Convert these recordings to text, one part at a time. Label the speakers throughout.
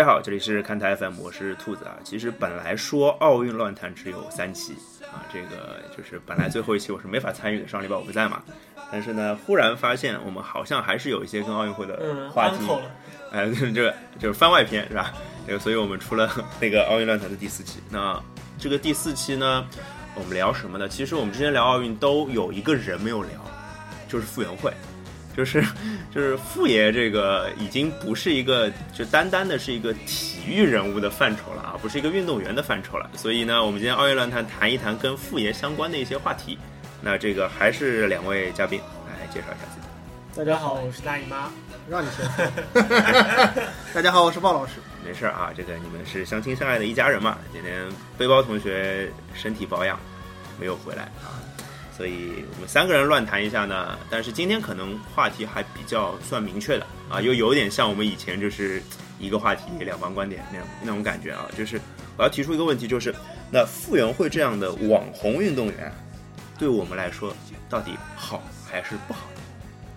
Speaker 1: 大家好，这里是看台 FM，我是兔子啊。其实本来说奥运乱谈只有三期啊，这个就是本来最后一期我是没法参与的，上礼拜我不在嘛。但是呢，忽然发现我们好像还是有一些跟奥运会的话题，哎，这个就是番外篇是吧？这个，所以我们出了那个奥运乱谈的第四期。那这个第四期呢，我们聊什么呢？其实我们之前聊奥运都有一个人没有聊，就是傅园慧。就是就是傅爷这个已经不是一个就单单的是一个体育人物的范畴了啊，不是一个运动员的范畴了。所以呢，我们今天奥运论坛谈一谈跟傅爷相关的一些话题。那这个还是两位嘉宾来介绍一下自己。
Speaker 2: 大家好，我是大姨妈，
Speaker 3: 让你先。大家好，我是鲍老师。
Speaker 1: 没事啊，这个你们是相亲相爱的一家人嘛。今天背包同学身体保养没有回来啊。所以我们三个人乱谈一下呢，但是今天可能话题还比较算明确的啊，又有点像我们以前就是一个话题两方观点那样那种感觉啊，就是我要提出一个问题，就是那傅园慧这样的网红运动员，对我们来说到底好还是不好？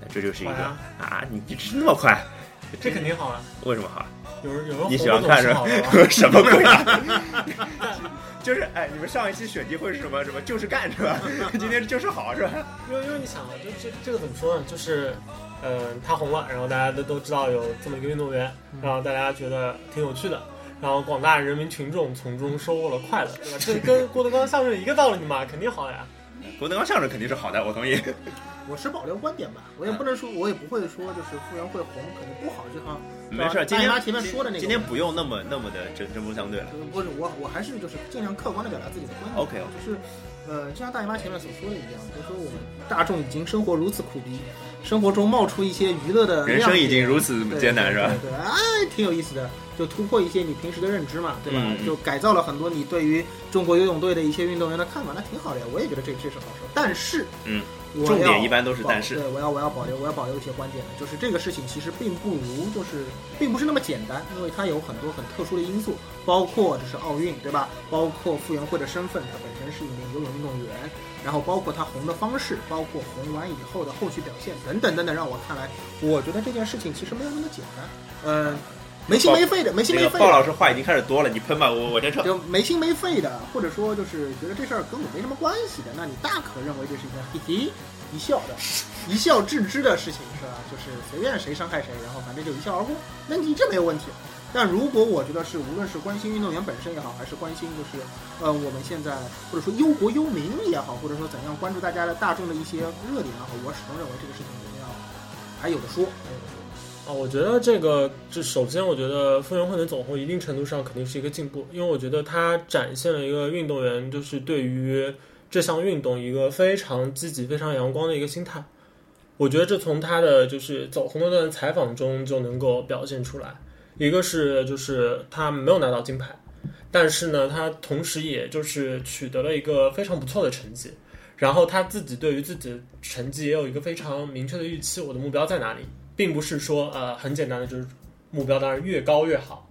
Speaker 1: 那这就是一个啊，你你吃那么快，
Speaker 2: 这肯定好啊，
Speaker 1: 为什么好？
Speaker 2: 有人有人
Speaker 1: 你喜欢看是吧？什么鬼啊？就是哎，你们上一期选题会是什么什么？就是干是吧？今天就是好是吧？
Speaker 2: 因为因为你想啊，就这这个怎么说呢？就是，嗯，他红了，然后大家都都知道有这么一个运动员，然后大家觉得挺有趣的，然后广大人民群众从中收获了快乐，对吧？这跟郭德纲相声一个道理嘛，肯定好呀。
Speaker 1: 郭德纲相声肯定是好的，我同意。
Speaker 3: 我是保留观点吧，我也不能说，我也不会说，就是傅园慧红肯定不好，就像
Speaker 1: 没事。今天
Speaker 3: 前面说的那个，
Speaker 1: 今天不用那么那么的针针锋相对了。
Speaker 3: 不是我，我还是就是尽量客观的表达自己的观点。
Speaker 1: OK，
Speaker 3: 就是，呃，就像大姨妈前面所说的一样，就是说我们大众已经生活如此苦逼，生活中冒出一些娱乐的，
Speaker 1: 人生已经如此艰难，是吧？
Speaker 3: 对，哎，挺有意思的，就突破一些你平时的认知嘛，对吧？就改造了很多你对于中国游泳队的一些运动员的看法，那挺好的呀。我也觉得这这是好事。但是，
Speaker 1: 嗯。重点一般都是但是，
Speaker 3: 对，我要我要保留我要保留一些观点的，就是这个事情其实并不如就是并不是那么简单，因为它有很多很特殊的因素，包括这是奥运，对吧？包括傅园慧的身份，她本身是一名游泳运动员，然后包括他红的方式，包括红完以后的后续表现等等等等，让我看来，我觉得这件事情其实没有那么简单，嗯。没心没肺的，没心没肺。
Speaker 1: 鲍老师话已经开始多了，你喷吧，我我先撤。
Speaker 3: 就没心没肺的，或者说就是觉得这事儿跟我没什么关系的，那你大可认为这是一件嘿嘿一笑的，一笑置之的事情，是吧？就是随便谁伤害谁，然后反正就一笑而过，那你这没有问题。但如果我觉得是无论是关心运动员本身也好，还是关心就是呃我们现在或者说忧国忧民也好，或者说怎样关注大家的大众的一些热点也好，我始终认为这个事情一定要还有的说。
Speaker 2: 啊，我觉得这个，这首先，我觉得傅园慧能走红，一定程度上肯定是一个进步，因为我觉得他展现了一个运动员，就是对于这项运动一个非常积极、非常阳光的一个心态。我觉得这从他的就是走红那段采访中就能够表现出来。一个是就是他没有拿到金牌，但是呢，他同时也就是取得了一个非常不错的成绩，然后他自己对于自己的成绩也有一个非常明确的预期，我的目标在哪里？并不是说呃很简单的就是目标当然越高越好，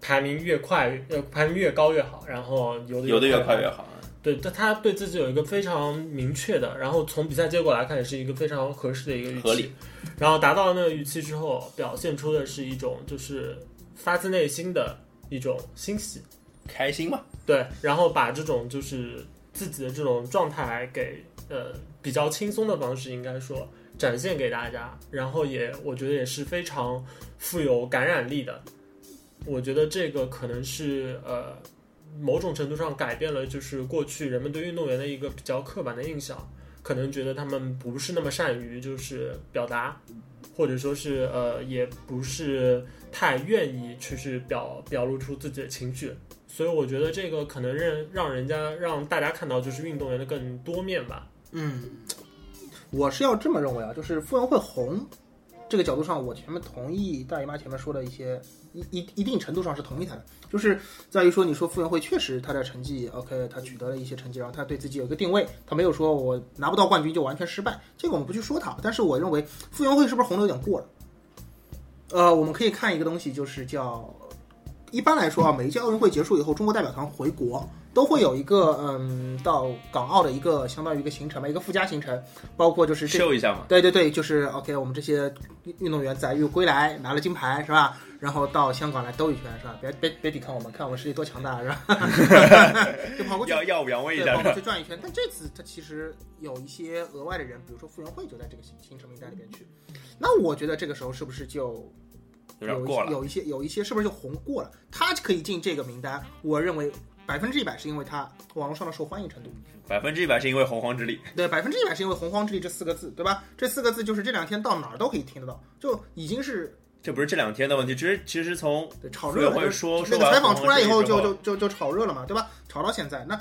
Speaker 2: 排名越快呃排名越高越好，然后游的
Speaker 1: 游的越快越好。
Speaker 2: 对，但他对自己有一个非常明确的，然后从比赛结果来看也是一个非常合适的一个预期。然后达到了那个预期之后，表现出的是一种就是发自内心的一种欣喜、
Speaker 1: 开心嘛。
Speaker 2: 对，然后把这种就是自己的这种状态给呃比较轻松的方式，应该说。展现给大家，然后也我觉得也是非常富有感染力的。我觉得这个可能是呃某种程度上改变了，就是过去人们对运动员的一个比较刻板的印象，可能觉得他们不是那么善于就是表达，或者说是呃也不是太愿意去去表表露出自己的情绪。所以我觉得这个可能让让人家让大家看到就是运动员的更多面吧。
Speaker 3: 嗯。我是要这么认为啊，就是傅园慧红这个角度上，我前面同意大姨妈前面说的一些一一一定程度上是同意她的，就是在于说，你说傅园慧确实她的成绩 OK，她取得了一些成绩，然后她对自己有一个定位，他没有说我拿不到冠军就完全失败，这个我们不去说他，但是我认为傅园慧是不是红的有点过了？呃，我们可以看一个东西，就是叫一般来说啊，每一届奥运会结束以后，中国代表团回国。都会有一个嗯到港澳的一个相当于一个行程吧，一个附加行程，包括就是
Speaker 1: 秀一下嘛。
Speaker 3: 对对对，就是 OK，我们这些运动员载誉归来，拿了金牌是吧？然后到香港来兜一圈是吧？别别别抵抗我们，看我们实力多强大是吧？就跑过去
Speaker 1: 耀耀武扬威一下
Speaker 3: 对，跑过去转一圈。但这次他其实有一些额外的人，比如说傅园慧就在这个行行程名单里边去。那我觉得这个时候是不是就有。
Speaker 1: 有
Speaker 3: 一些有一些是不是就红过了？他可以进这个名单，我认为百分之一百是因为他网络上的受欢迎程度。
Speaker 1: 百分之一百是因为洪荒之力，
Speaker 3: 对，百分之一百是因为“洪荒之力”这四个字，对吧？这四个字就是这两天到哪儿都可以听得到，就已经是
Speaker 1: 这不是这两天的问题，其实其实从
Speaker 3: 对炒热了。
Speaker 1: 傅园慧
Speaker 3: 就是
Speaker 1: 说
Speaker 3: 那个采访出来以后就就就就炒热了嘛，对吧？炒到现在，那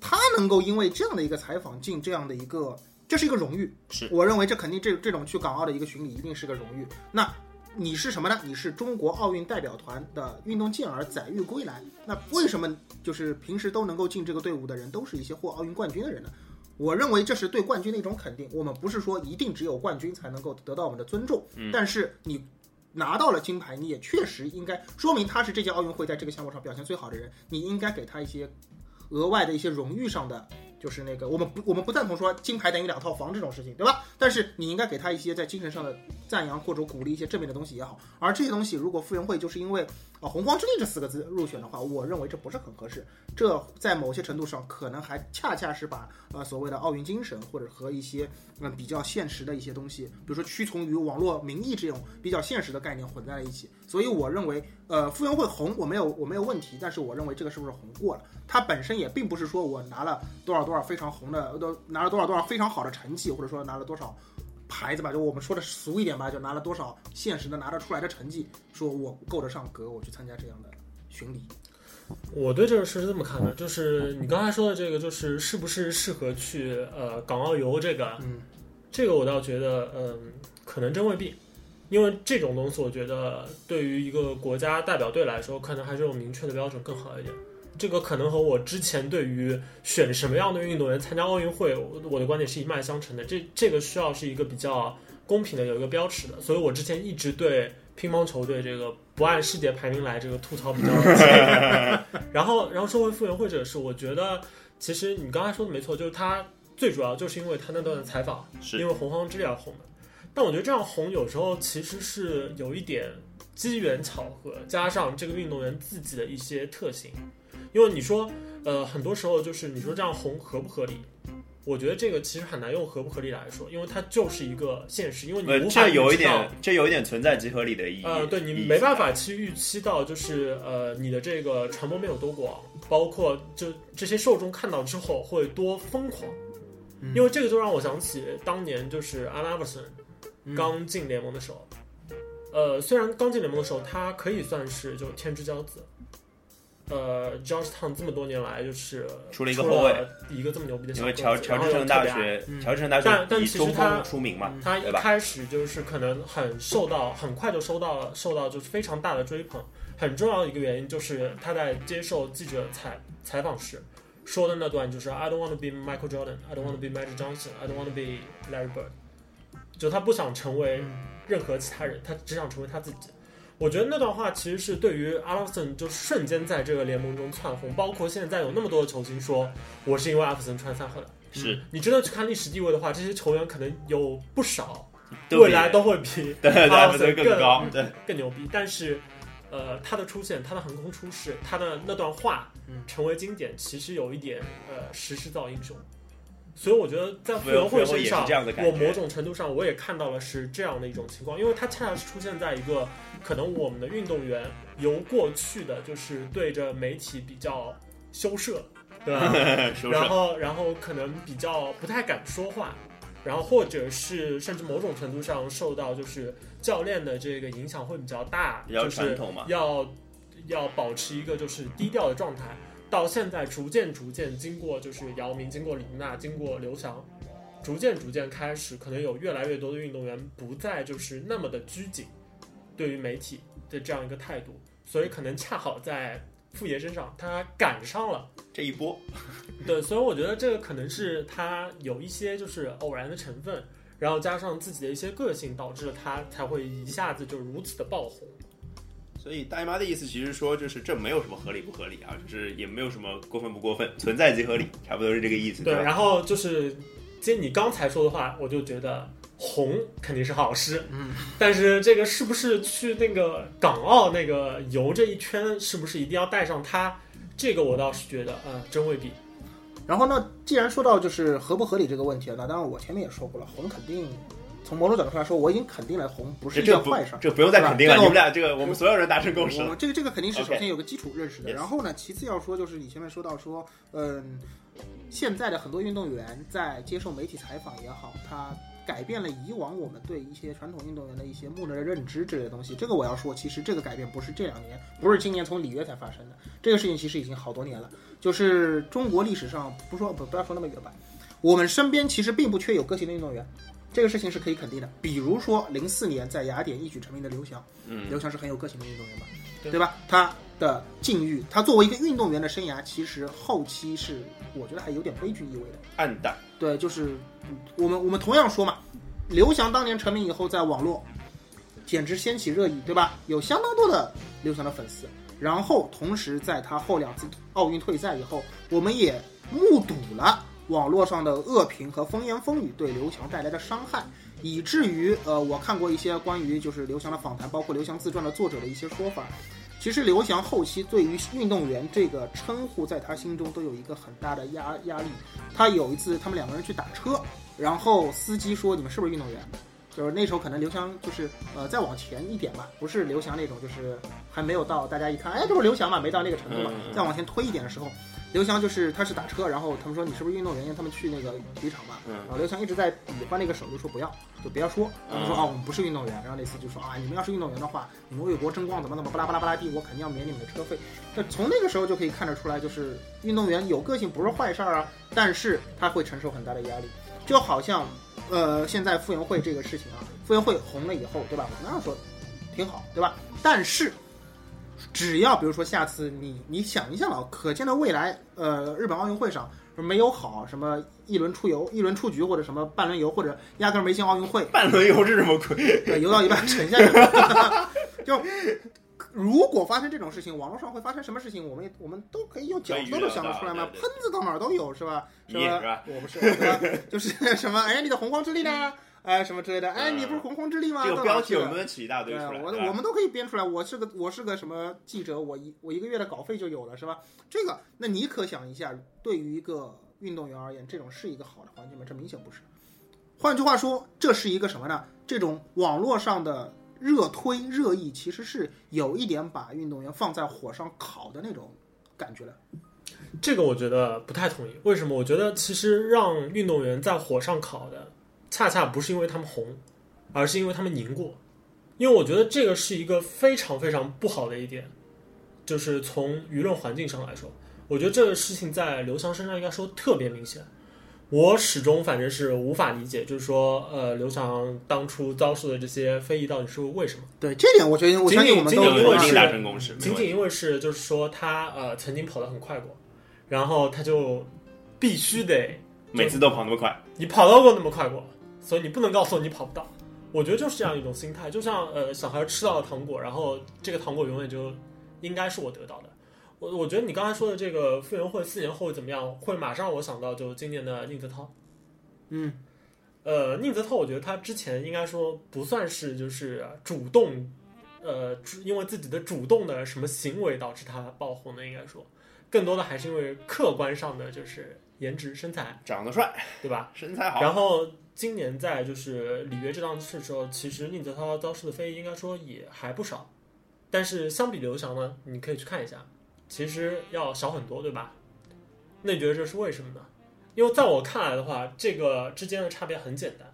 Speaker 3: 他能够因为这样的一个采访进这样的一个，这是一个荣誉。
Speaker 1: 是
Speaker 3: 我认为这肯定这这种去港澳的一个巡礼一定是个荣誉。那你是什么呢？你是中国奥运代表团的运动健儿载誉归来。那为什么就是平时都能够进这个队伍的人，都是一些获奥运冠军的人呢？我认为这是对冠军的一种肯定。我们不是说一定只有冠军才能够得到我们的尊重，
Speaker 1: 嗯
Speaker 3: 但是你拿到了金牌，你也确实应该说明他是这届奥运会在这个项目上表现最好的人，你应该给他一些额外的一些荣誉上的，就是那个我们不我们不赞同说金牌等于两套房这种事情，对吧？但是你应该给他一些在精神上的赞扬或者鼓励一些正面的东西也好。而这些东西，如果傅园慧就是因为啊“洪荒之力”这四个字入选的话，我认为这不是很合适。这在某些程度上可能还恰恰是把呃所谓的奥运精神或者和一些嗯、比较现实的一些东西，比如说屈从于网络民意这种比较现实的概念混在了一起。所以我认为，呃，傅园慧红我没有我没有问题，但是我认为这个是不是红过了？它本身也并不是说我拿了多少多少非常红的，都拿了多少多少非常好的成绩，或者说拿了多少。牌子吧，就我们说的俗一点吧，就拿了多少现实的拿得出来的成绩，说我够得上格，我去参加这样的巡礼。
Speaker 2: 我对这个事是这么看的，就是你刚才说的这个，就是是不是适合去呃港澳游这个，
Speaker 3: 嗯，
Speaker 2: 这个我倒觉得，嗯，可能真未必，因为这种东西，我觉得对于一个国家代表队来说，可能还是有明确的标准更好一点。这个可能和我之前对于选什么样的运动员参加奥运会，我我的观点是一脉相承的。这这个需要是一个比较公平的，有一个标尺的。所以我之前一直对乒乓球队这个不按世界排名来这个吐槽比较激烈。然后，然后说回傅园慧这个事，我觉得其实你刚才说的没错，就是他最主要就是因为他那段采访，
Speaker 1: 是
Speaker 2: 因为洪荒之力而红的。但我觉得这样红有时候其实是有一点机缘巧合，加上这个运动员自己的一些特性。因为你说，呃，很多时候就是你说这样红合不合理？我觉得这个其实很难用合不合理来说，因为它就是一个现实，因为你
Speaker 1: 呃，
Speaker 2: 无法
Speaker 1: 这有一点，这有一点存在即合理的意义。
Speaker 2: 呃，对你没办法去预期到，就是呃，你的这个传播面有多广，包括就这些受众看到之后会多疯狂，
Speaker 3: 嗯
Speaker 2: 因为这个就让我想起当年就是安拉伯森
Speaker 3: 嗯
Speaker 2: 刚进联盟的时候，呃，虽然刚进联盟的时候他可以算是就天之骄子，呃，Georgetown 这么多年来就是
Speaker 1: 出了一个后卫，
Speaker 2: 一个这么牛逼的小
Speaker 1: 因为乔乔治城大学
Speaker 3: 嗯，
Speaker 1: 乔治城大
Speaker 2: 但但
Speaker 1: 学以中
Speaker 2: 其实他
Speaker 1: 锋出名嘛，
Speaker 2: 他一开始就是可能很受到，很快就收到了受到就是非常大的追捧。很重要的一个原因就是他在接受记者采采访时说的那段就是 I don't want to be Michael Jordan, I don't want to be Magic Johnson, I don't want to be Larry Bird，就他不想成为任何其他人，他只想成为他自己。我觉得那段话其实是对于阿拉森就瞬间在这个联盟中窜红，包括现在有那么多的球星说我是因为阿弗森穿三号的。
Speaker 1: 是
Speaker 2: 你真的去看历史地位的话，这些球员可能有不少未来都会比 阿
Speaker 1: 弗森更高，对
Speaker 2: 更牛逼。但是，呃，他的出现，他的横空出世，他的那段话
Speaker 3: 嗯
Speaker 2: 成为经典，其实有一点呃时势造英雄。所以我觉得在傅
Speaker 1: 傅园
Speaker 2: 园慧身上我某种程度上我也看到了是这样的一种情况，因为他恰恰是出现在一个可能我们的运动员由过去的就是对着媒体比较羞涩，对吧？然后然后可能比较不太敢说话，然后或者是甚至某种程度上受到就是教练的这个影响会比较大，
Speaker 1: 比较
Speaker 2: 就是
Speaker 1: 传统嘛，
Speaker 2: 要要保持一个就是低调的状态。到现在逐渐逐渐经过就是姚明，经过李娜，经过刘翔，逐渐逐渐开始，可能有越来越多的运动员不再就是那么的拘谨，对于媒体的这样一个态度，所以可能恰好在傅爷身上，他赶上了。
Speaker 1: 这一波
Speaker 2: 对，所以我觉得这个可能是他有一些就是偶然的成分，然后加上自己的一些个性，导致了他才会一下子就如此的爆红。
Speaker 1: 所以大姨妈的意思其实说，就是这没有什么合理不合理啊，就是也没有什么过分不过分，存在即合理，差不多是这个意思，
Speaker 2: 对，然后就是接你刚才说的话，我就觉得红肯定是好事，
Speaker 3: 嗯，
Speaker 2: 但是这个是不是去那个港澳那个游这一圈，是不是一定要带上它？这个我倒是觉得，呃，真未必。
Speaker 3: 然后呢，既然说到就是合不合理这个问题了，那当然我前面也说过了，红肯定从某种角度上来说，我已经肯定了红不是一件坏事儿。
Speaker 1: 这不用再肯定了，你们俩这个我们所有人达成共识了。
Speaker 3: 这个这个肯定是首先有个基础认识的然后呢，其次要说就是你前面说到说，嗯，现在的很多运动员在接受媒体采访也好，他改变了以往我们对一些传统运动员的一些默认的认知之类的东西。这个我要说，其实这个改变不是这两年，不是今年从里约才发生的，这个事情其实已经好多年了。就是中国历史上不说不不要说那么远吧，我们身边其实并不缺有个性的运动员。这个事情是可以肯定的，比如说零四年在雅典一举成名的刘翔，
Speaker 1: 嗯，
Speaker 3: 刘翔是很有个性的运动员嘛，
Speaker 2: 对
Speaker 3: 对吧？他的境遇，他作为一个运动员的生涯，其实后期是我觉得还有点悲剧意味的。
Speaker 1: 暗淡，
Speaker 3: 对，就是嗯我们我们同样说嘛，刘翔当年成名以后，在网络简直掀起热议，对吧？有相当多的刘翔的粉丝。然后同时在他后两次奥运退赛以后，我们也目睹了网络上的恶评和风言风语对刘翔带来的伤害，以至于呃，我看过一些关于就是刘翔的访谈，包括刘翔自传的作者的一些说法。其实刘翔后期对于运动员这个称呼，在他心中都有一个很大的压压力。他有一次他们两个人去打车，然后司机说：“你们是不是运动员？”就是那时候可能刘翔就是呃再往前一点吧，不是刘翔那种，就是还没有到大家一看，哎，这不是刘翔嘛，没到那个程度嘛再往前推一点的时候，刘翔就是他是打车，然后他们说你是不是运动员？因为他们去那个体育场嘛，
Speaker 1: 嗯
Speaker 3: 然后刘翔一直在比划那个手，就说不要，就不要说。他们说
Speaker 1: 嗯
Speaker 3: 啊，我们不是运动员。然后那次就说啊，你们要是运动员的话，你们为国争光怎么怎么巴拉巴拉巴拉地，我肯定要免你们的车费。那从那个时候就可以看得出来，就是运动员有个性不是坏事儿啊，但是他会承受很大的压力，就好像呃现在傅园慧这个事情啊，傅园慧红了以后，对吧？我们当然说挺好，对吧？但是只要比如说下次你你想一下啊，可见的未来，呃，日本奥运会上没有好什么一轮出游、一轮出局或者什么半轮游，或者压根儿没进奥运会，
Speaker 1: 半轮游是什么鬼？
Speaker 3: 对，游到一半沉下去了。就如果发生这种事情，网络上会发生什么事情？我们也我们都可以用角度都想得出来吗？喷子到哪儿都有，是吧？
Speaker 1: 是吧？
Speaker 3: 我不是，对吧？就是什么，哎，你的洪荒之力呢？哎，什么之类的？哎，
Speaker 1: 嗯
Speaker 3: 你不是洪荒之力吗？
Speaker 1: 这个标题我们能起一大堆
Speaker 3: 对，
Speaker 1: 出来，
Speaker 3: 我我们都可以编出来。我是个我是个什么记者，我一我一个月的稿费就有了，是吧？这个，那你可想一下，对于一个运动员而言，这种是一个好的环境吗？这明显不是。换句话说，这是一个什么呢？这种网络上的热推热议，其实是有一点把运动员放在火上烤的那种感觉了。
Speaker 2: 这个我觉得不太同意。为什么？我觉得其实让运动员在火上烤的，恰恰不是因为他们红，而是因为他们赢过。因为我觉得这个是一个非常非常不好的一点，就是从舆论环境上来说，我觉得这个事情在刘翔身上应该说特别明显。我始终反正是无法理解，就是说，呃，刘翔当初遭受的这些非议到底是为什么？
Speaker 3: 对这点，我觉得我
Speaker 2: 仅
Speaker 3: 相信我们都
Speaker 2: 仅仅因为是
Speaker 1: 达成共识，没问题
Speaker 2: 仅仅因为是就是说他呃曾经跑得很快过，然后他就必须得
Speaker 1: 每次都跑那么快，
Speaker 2: 你跑到过那么快过，所以你不能告诉我你跑不到。我觉得就是这样一种心态，就像呃小孩吃到了糖果，然后这个糖果永远就应该是我得到的。我我觉得你刚才说的这个傅园慧四年后会怎么样，会马上我想到就今年的宁泽涛。
Speaker 3: 嗯，
Speaker 2: 呃，宁泽涛，我觉得他之前应该说不算是就是主动，呃，因为自己的主动的什么行为导致他爆红的，应该说更多的还是因为客观上的就是颜值身材，
Speaker 1: 长得帅，
Speaker 2: 对吧？
Speaker 1: 身材好，
Speaker 2: 然后今年在就是里约这档事时候，其实宁泽涛遭受的非议应该说也还不少，但是相比刘翔呢，你可以去看一下，其实要少很多，对吧？那你觉得这是为什么呢？因为在我看来的话，这个之间的差别很简单，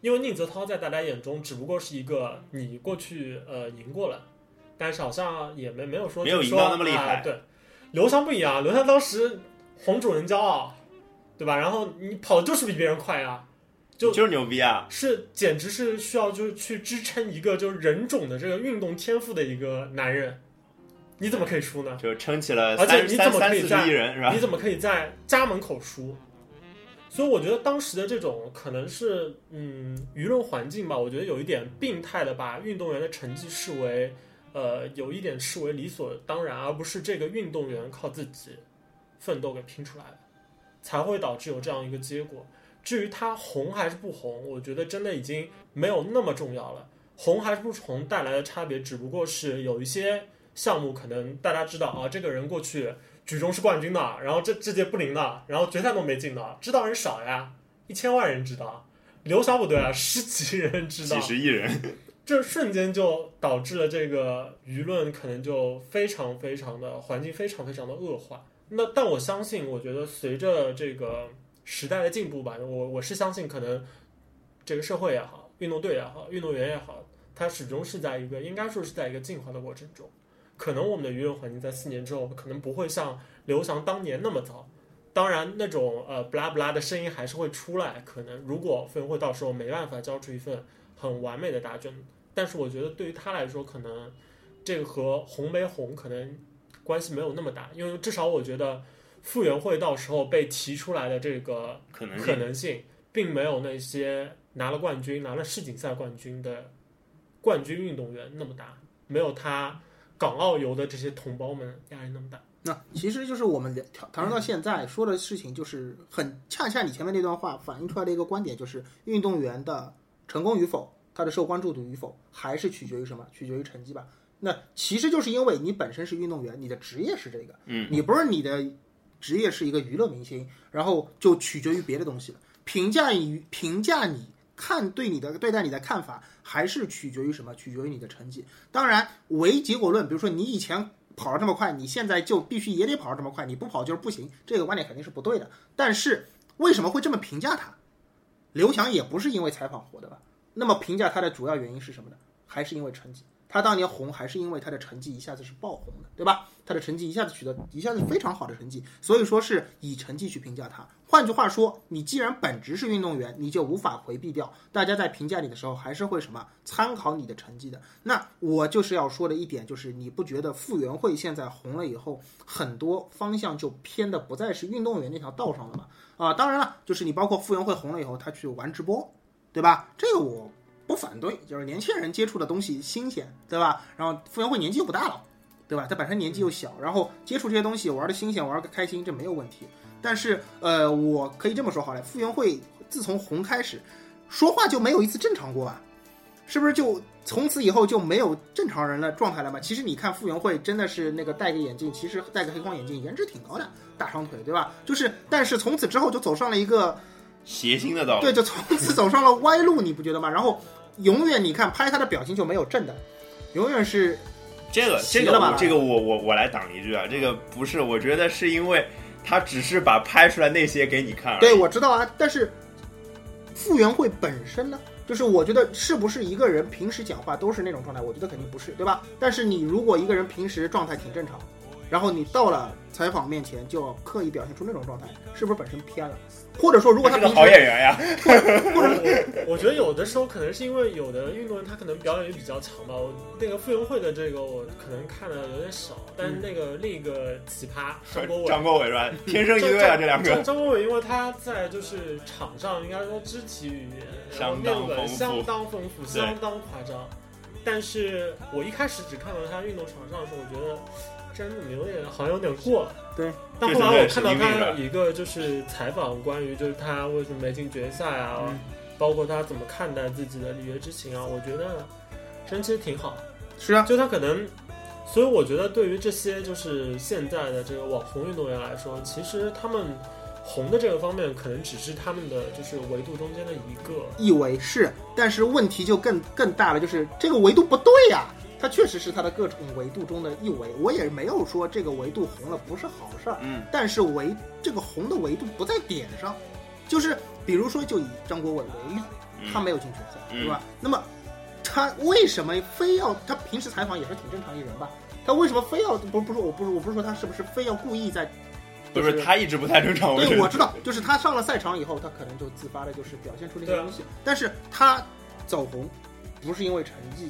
Speaker 2: 因为宁泽涛在大家眼中只不过是一个你过去呃赢过了，但是好像也没没有说
Speaker 1: 没有赢到那么厉害
Speaker 2: 啊对，刘翔不一样，刘翔当时红主人骄傲，对吧？然后你跑的就是比别人快啊，就
Speaker 1: 就是牛逼啊！
Speaker 2: 是简直是需要就是去支撑一个就是人种的这个运动天赋的一个男人，你怎么可以输呢？
Speaker 1: 就撑起了
Speaker 2: 而且
Speaker 1: 三
Speaker 2: 你怎么可以在
Speaker 1: 十亿人是吧
Speaker 2: 你？怎么可以在家门口输？所以我觉得当时的这种可能是嗯舆论环境吧，我觉得有一点病态的把运动员的成绩视为呃有一点视为理所当然，而不是这个运动员靠自己奋斗给拼出来的，才会导致有这样一个结果。至于他红还是不红，我觉得真的已经没有那么重要了。红还是不红带来的差别，只不过是有一些项目可能大家知道啊，这个人过去举重是冠军的，然后这这届不灵的，然后决赛都没进的，知道人少呀，一千万人知道。刘翔不对啊，十几人知道，
Speaker 1: 几十亿人，
Speaker 2: 这瞬间就导致了这个舆论可能就非常非常的环境非常非常的恶化。那但我相信，我觉得随着这个时代的进步吧，我我是相信可能这个社会也好，运动队也好，运动员也好，它始终是在一个应该说是在一个进化的过程中。可能我们的舆论环境在四年之后，可能不会像刘翔当年那么糟。当然，那种呃不拉不拉的声音还是会出来。可能如果傅园慧到时候没办法交出一份很完美的答卷，但是我觉得对于他来说，可能这个和红没红可能关系没有那么大，因为至少我觉得傅园慧到时候被提出来的这个
Speaker 1: 可能
Speaker 2: 可能性，并没有那些拿了冠军、拿了世锦赛冠军的冠军运动员那么大，没有他港澳游的这些同胞们压力那么大。
Speaker 3: 那其实就是我们谈谈论到现在说的事情，就是很恰恰你前面那段话反映出来的一个观点，就是运动员的成功与否，他的受关注度与否，还是取决于什么？取决于成绩吧。那其实就是因为你本身是运动员，你的职业是这个，
Speaker 1: 嗯，
Speaker 3: 你不是你的职业是一个娱乐明星，然后就取决于别的东西了。评价于评价你看对你的对待你的看法，还是取决于什么？取决于你的成绩。当然，唯结果论，比如说你以前。跑得这么快，你现在就必须也得跑得这么快，你不跑就是不行。这个观点肯定是不对的。但是为什么会这么评价他？刘翔也不是因为采访火的吧？那么评价他的主要原因是什么呢？还是因为成绩？他当年红还是因为他的成绩一下子是爆红的，对吧？他的成绩一下子取得一下子非常好的成绩，所以说是以成绩去评价他。换句话说，你既然本职是运动员，你就无法回避掉大家在评价你的时候还是会什么参考你的成绩的。那我就是要说的一点就是，你不觉得傅园慧现在红了以后，很多方向就偏的不再是运动员那条道上了吗？啊，当然了，就是你包括傅园慧红了以后，他去玩直播，对吧？这个我。不反对，就是年轻人接触的东西新鲜，对吧？然后傅园慧年纪又不大了，对吧？他本身年纪又小，然后接触这些东西玩的新鲜，玩的开心，这没有问题。但是，呃，我可以这么说好了，傅园慧自从红开始，说话就没有一次正常过吧？是不是就从此以后就没有正常人的状态了嘛？其实你看傅园慧真的是那个戴个眼镜，其实戴个黑框眼镜，颜值挺高的，大长腿，对吧？就是，但是从此之后就走上了一个。
Speaker 1: 邪心的道路，
Speaker 3: 对，就从此走上了歪路，你不觉得吗？然后永远你看拍他的表情就没有正的，永远是
Speaker 1: 这个这个这个我我我来挡一句啊，这个不是，我觉得是因为他只是把拍出来那些给你看。
Speaker 3: 对，我知道啊，但是傅园慧本身呢，就是我觉得是不是一个人平时讲话都是那种状态？我觉得肯定不是，对吧？但是你如果一个人平时状态挺正常，然后你到了采访面前就要刻意表现出那种状态，是不是本身偏了？或者说，如果他
Speaker 1: 是个好演员呀，
Speaker 2: 或者 我觉得有的时候可能是因为有的运动员他可能表演欲比较强吧。我那个傅园慧的这个我可能看的有点少，但是那个另一个奇葩张国伟，
Speaker 1: 张国伟是吧？天生一对啊，这两个。
Speaker 2: 张国伟因为他在就是场上应该说肢体语言
Speaker 1: 相当丰
Speaker 2: 富，相当丰富，相当夸张。但是我一开始只看到他运动场上的时候，我觉得。真的有点好像有点过了，
Speaker 3: 对。
Speaker 2: 但后来我看到他一个就是采访，关于就是他为什么没进决赛啊，包括他怎么看待自己的里约之情啊，我觉得真其实挺好。
Speaker 3: 是啊，
Speaker 2: 就他可能，所以我觉得对于这些就是现在的这个网红运动员来说，其实他们红的这个方面，可能只是他们的就是维度中间的一个
Speaker 3: 一维是，但是问题就更更大了，就是这个维度不对呀。它确实是它的各种维度中的一维，我也没有说这个维度红了不是好事儿，
Speaker 1: 嗯，
Speaker 3: 但是维这个红的维度不在点上，就是比如说就以张国伟为例，他没有进决赛，对吧？那么他为什么非要他平时采访也是挺正常一人吧？他为什么非要不不是我不是我不是说他是不是非要故意在，
Speaker 1: 不是他一直不太正常，
Speaker 3: 对，我知道，就是他上了赛场以后，他可能就自发的就是表现出那些东西，但是他走红不是因为成绩。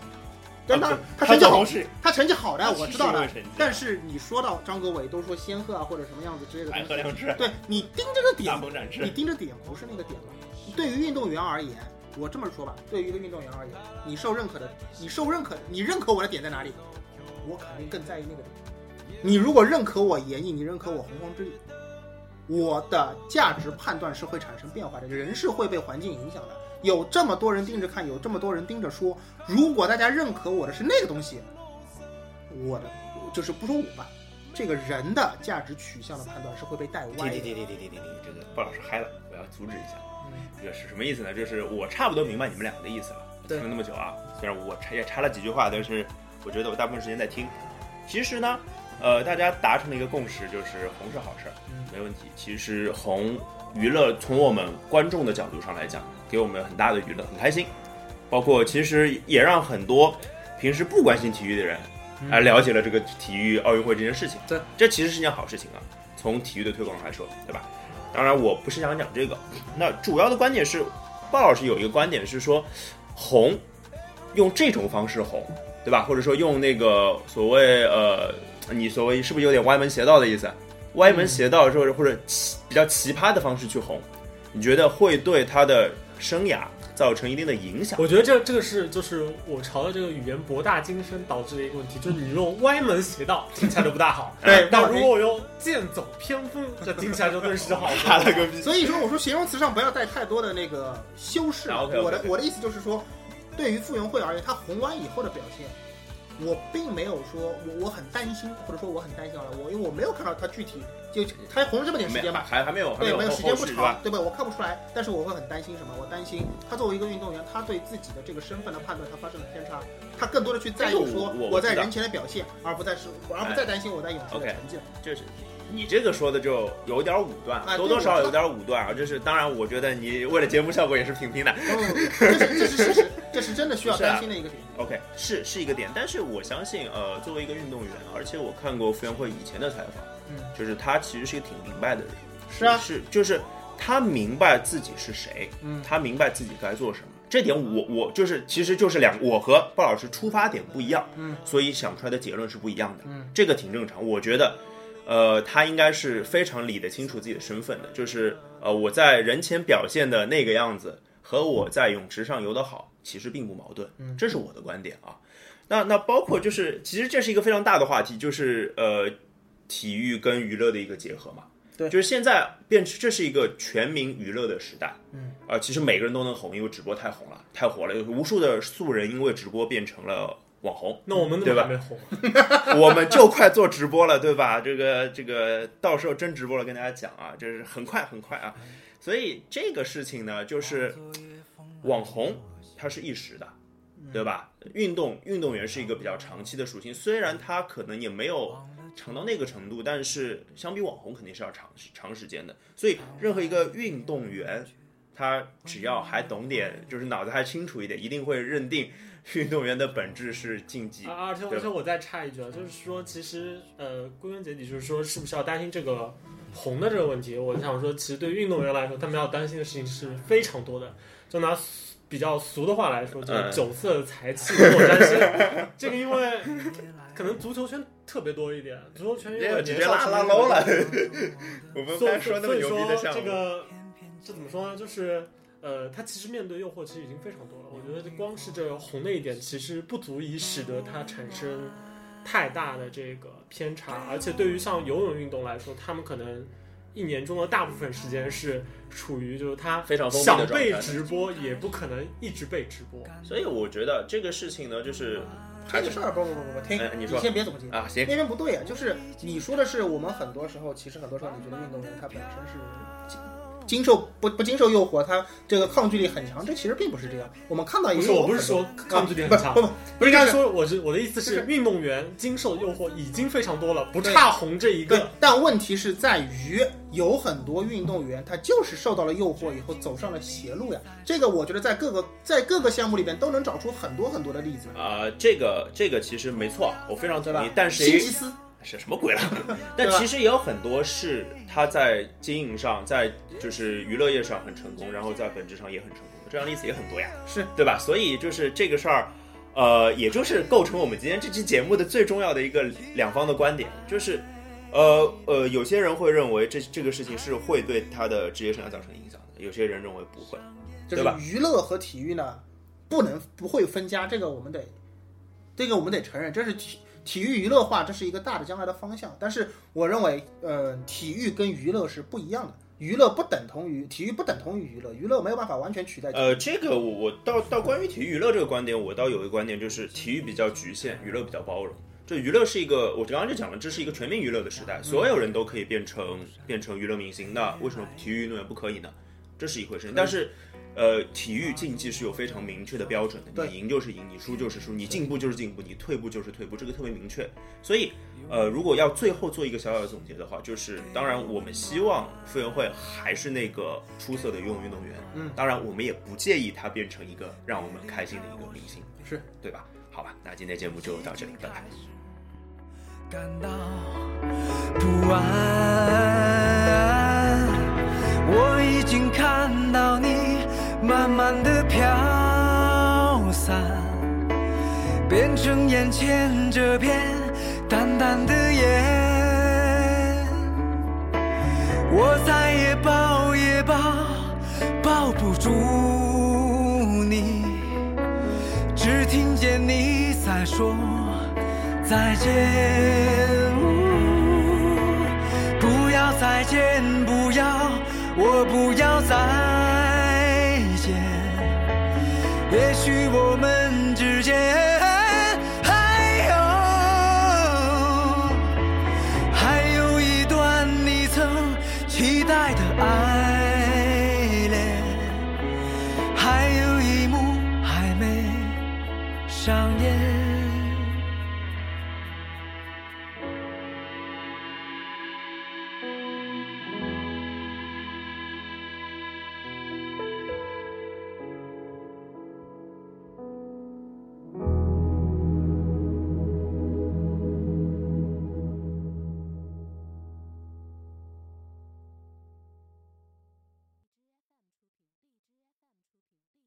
Speaker 3: 但他他成绩好，他成绩好的我知道的。但是你说到张国伟，都说仙鹤啊或者什么样子之类的。
Speaker 1: 白鹤亮翅。
Speaker 3: 对你盯着个点，你盯着点不是那个点了。对于运动员而言，我这么说吧，对于一个运动员而言，你受认可的，你受认可，你认可我的点在哪里？我肯定更在意那个点。你如果认可我演绎，你认可我洪荒之力，我的价值判断是会产生变化的，人是会被环境影响的。有这么多人盯着看，有这么多人盯着说，如果大家认可我的是那个东西，我的就是不说我吧，这个人的价值取向的判断是会被带歪的。
Speaker 1: 停停停停停停停，这个鲍老师嗨了，我要阻止一下。
Speaker 3: 嗯
Speaker 1: 这个是什么意思呢？就是我差不多明白你们两个的意思了。听了那么久啊，虽然我插也插了几句话，但是我觉得我大部分时间在听。其实呢，呃，大家达成了一个共识，就是红是好事儿，
Speaker 3: 嗯
Speaker 1: 没问题。其实红娱乐从我们观众的角度上来讲，给我们很大的娱乐，很开心。包括其实也让很多平时不关心体育的人，来、了解了这个体育奥运会这件事情。
Speaker 3: 对，
Speaker 1: 这其实是件好事情啊。从体育的推广来说，对吧？当然，我不是想讲这个。那主要的观点是，鲍老师有一个观点是说，红用这种方式红，对吧？或者说用那个所谓呃，你所谓是不是有点歪门邪道的意思？歪门邪道或者或者奇比较奇葩的方式去红，你觉得会对他的生涯造成一定的影响？
Speaker 2: 我觉得这这个是就是我朝的这个语言博大精深导致的一个问题，就是你用歪门邪道 听起来就不大好，
Speaker 3: 对
Speaker 2: 但如果我用剑走偏锋，这听起来就顿时好
Speaker 1: 他
Speaker 2: 了。
Speaker 1: 个屁！
Speaker 3: 所以说，我说形容词上不要带太多的那个修饰。我的我的意思就是说，对于傅园慧而言，她红完以后的表现，我并没有说我我很担心，或者说我很担心了，我因为我没有看到他具体就他红了这么点时间吧。
Speaker 1: 还还没有，
Speaker 3: 对，没有时间不长，？对吧？我看不出来，但是我会很担心什么？我担心他作为一个运动员，他对自己的这个身份的判断，他发生了偏差，他更多的去在意说
Speaker 1: 我
Speaker 3: 在人前的表现，而不再是而不再担心我在泳池的成绩了。
Speaker 1: 就是你这个说的就有点武断，
Speaker 3: 啊
Speaker 1: 多多少少有点武断啊。就是当然，我觉得你为了节目效果也是平平的。
Speaker 3: 这是这是事实，这是真的需要担心的一个点。
Speaker 1: OK，是是一个点，但是我相信，呃，作为一个运动员，而且我看过傅园慧以前的采访，
Speaker 3: 嗯，
Speaker 1: 就是他其实是一个挺明白的人，
Speaker 3: 是啊
Speaker 1: 是就是他明白自己是谁，
Speaker 3: 嗯
Speaker 1: 他明白自己该做什么。这点我我就是其实就是两我和鲍老师出发点不一样，
Speaker 3: 嗯，
Speaker 1: 所以想出来的结论是不一样的，
Speaker 3: 嗯，
Speaker 1: 这个挺正常。我觉得，呃，他应该是非常理得清楚自己的身份的，就是呃我在人前表现的那个样子和我在泳池上游得好，其实并不矛盾，
Speaker 3: 嗯
Speaker 1: 这是我的观点啊。那那包括就是，其实这是一个非常大的话题，就是呃，体育跟娱乐的一个结合嘛。
Speaker 3: 对
Speaker 1: 就是现在变成，这是一个全民娱乐的时代。
Speaker 3: 嗯，
Speaker 1: 啊、其实每个人都能红，因为直播太红了，太火了，有无数的素人因为直播变成了网红。
Speaker 2: 那我们怎
Speaker 1: 对吧
Speaker 2: 么还没红？
Speaker 1: 我们就快做直播了，对吧？这个这个，到时候真直播了，跟大家讲啊，这是很快很快啊。所以这个事情呢，就是网红它是一时的，对吧？运动运动员是一个比较长期的属性，虽然他可能也没有长到那个程度，但是相比网红肯定是要长长时间的。所以任何一个运动员，他只要还懂点，就是脑子还清楚一点，一定会认定 运动员的本质是竞技。
Speaker 2: 啊，而且
Speaker 1: 对
Speaker 2: 而且我再插一句啊，就是说，其实呃，归根结底就是说，是不是要担心这个红的这个问题？我想说，其实对运动员来说，他们要担心的事情是非常多的。就拿比较俗的话来说，就是
Speaker 1: 嗯
Speaker 2: 酒色财气莫沾身。这个因为可能足球圈特别多一点，足球圈因为
Speaker 1: 直接
Speaker 2: 年少
Speaker 1: 拉拉 low 了。我们
Speaker 2: 所以
Speaker 1: 说那么牛逼的
Speaker 2: 说
Speaker 1: 项目，
Speaker 2: 这个这怎么说呢？就是呃，他其实面对诱惑其实已经非常多了。我觉得光是这个红的一点，其实不足以使得他产生太大的这个偏差。而且对于像游泳运动来说，他们可能一年中的大部分时间是处于就是他
Speaker 1: 非常
Speaker 2: 想被直播，也不可能一直被直播。
Speaker 1: 所以我觉得这个事情呢，就是
Speaker 3: 这个事儿不不不不不，听
Speaker 1: 哎你说
Speaker 3: 先别总结
Speaker 1: 啊，行，
Speaker 3: 那边不对啊，就是你说的是我们很多时候，其实很多时候你觉得运动员他本身是经经受不不经受诱惑，他这个抗拒力很强，这其实并不是这样。我们看到也
Speaker 2: 不是，我不是说抗拒力很强
Speaker 3: 不，不不
Speaker 2: 不是应该说，我是我的意思是，运动员经受诱惑已经非常多了，不差红这一个。，
Speaker 3: 但问题是在于有很多运动员他就是受到了诱惑以后走上了邪路呀。这个我觉得在各个在各个项目里边都能找出很多很多的例子，
Speaker 1: 啊、这个这个其实没错，我非常
Speaker 3: 对吧
Speaker 1: 同意。？但是也
Speaker 3: 辛吉斯
Speaker 1: 是什么鬼了？但其实也有很多是他在经营上，在就是娱乐业上很成功，然后在本质上也很成功的，这样例子也很多呀，
Speaker 3: 是
Speaker 1: 对吧？所以就是这个事儿，呃，也就是构成我们今天这期节目的最重要的一个两方的观点，就是。呃呃，有些人会认为这这个事情是会对他的职业生涯造成影响的，有些人认为不会。对吧
Speaker 3: 娱乐和体育呢，不能不会分家，这个我们得，这个我们得承认，这是体体育娱乐化这是一个大的将来的方向，但是我认为，呃，体育跟娱乐是不一样的，娱乐不等同于体育，不等同于娱乐，娱乐没有办法完全取代。
Speaker 1: 呃，这个我我到到关于体育娱乐这个观点，我倒有一个观点，就是体育比较局限，娱乐比较包容。这娱乐是一个，我刚刚就讲了，这是一个全民娱乐的时代，所有人都可以变成变成娱乐明星。那为什么体育运动员不可以呢？这是一回事。但是，呃，体育竞技是有非常明确的标准的，你赢就是赢，你输就是输，你进步就是进步，你退步就是退步，这个特别明确。所以，呃，如果要最后做一个小小的总结的话，就是当然我们希望傅园慧还是那个出色的游泳运动员，
Speaker 3: 嗯，
Speaker 1: 当然我们也不介意他变成一个让我们开心的一个明星，
Speaker 3: 是
Speaker 1: 对吧？好吧，那今天节目就到这里，拜拜。
Speaker 4: 感到不安，我已经看慢慢的飘散，变成眼前这片淡淡的烟。我再也抱也抱抱不住你，只听见你在说。再见，不要再见，不要，我不要再许我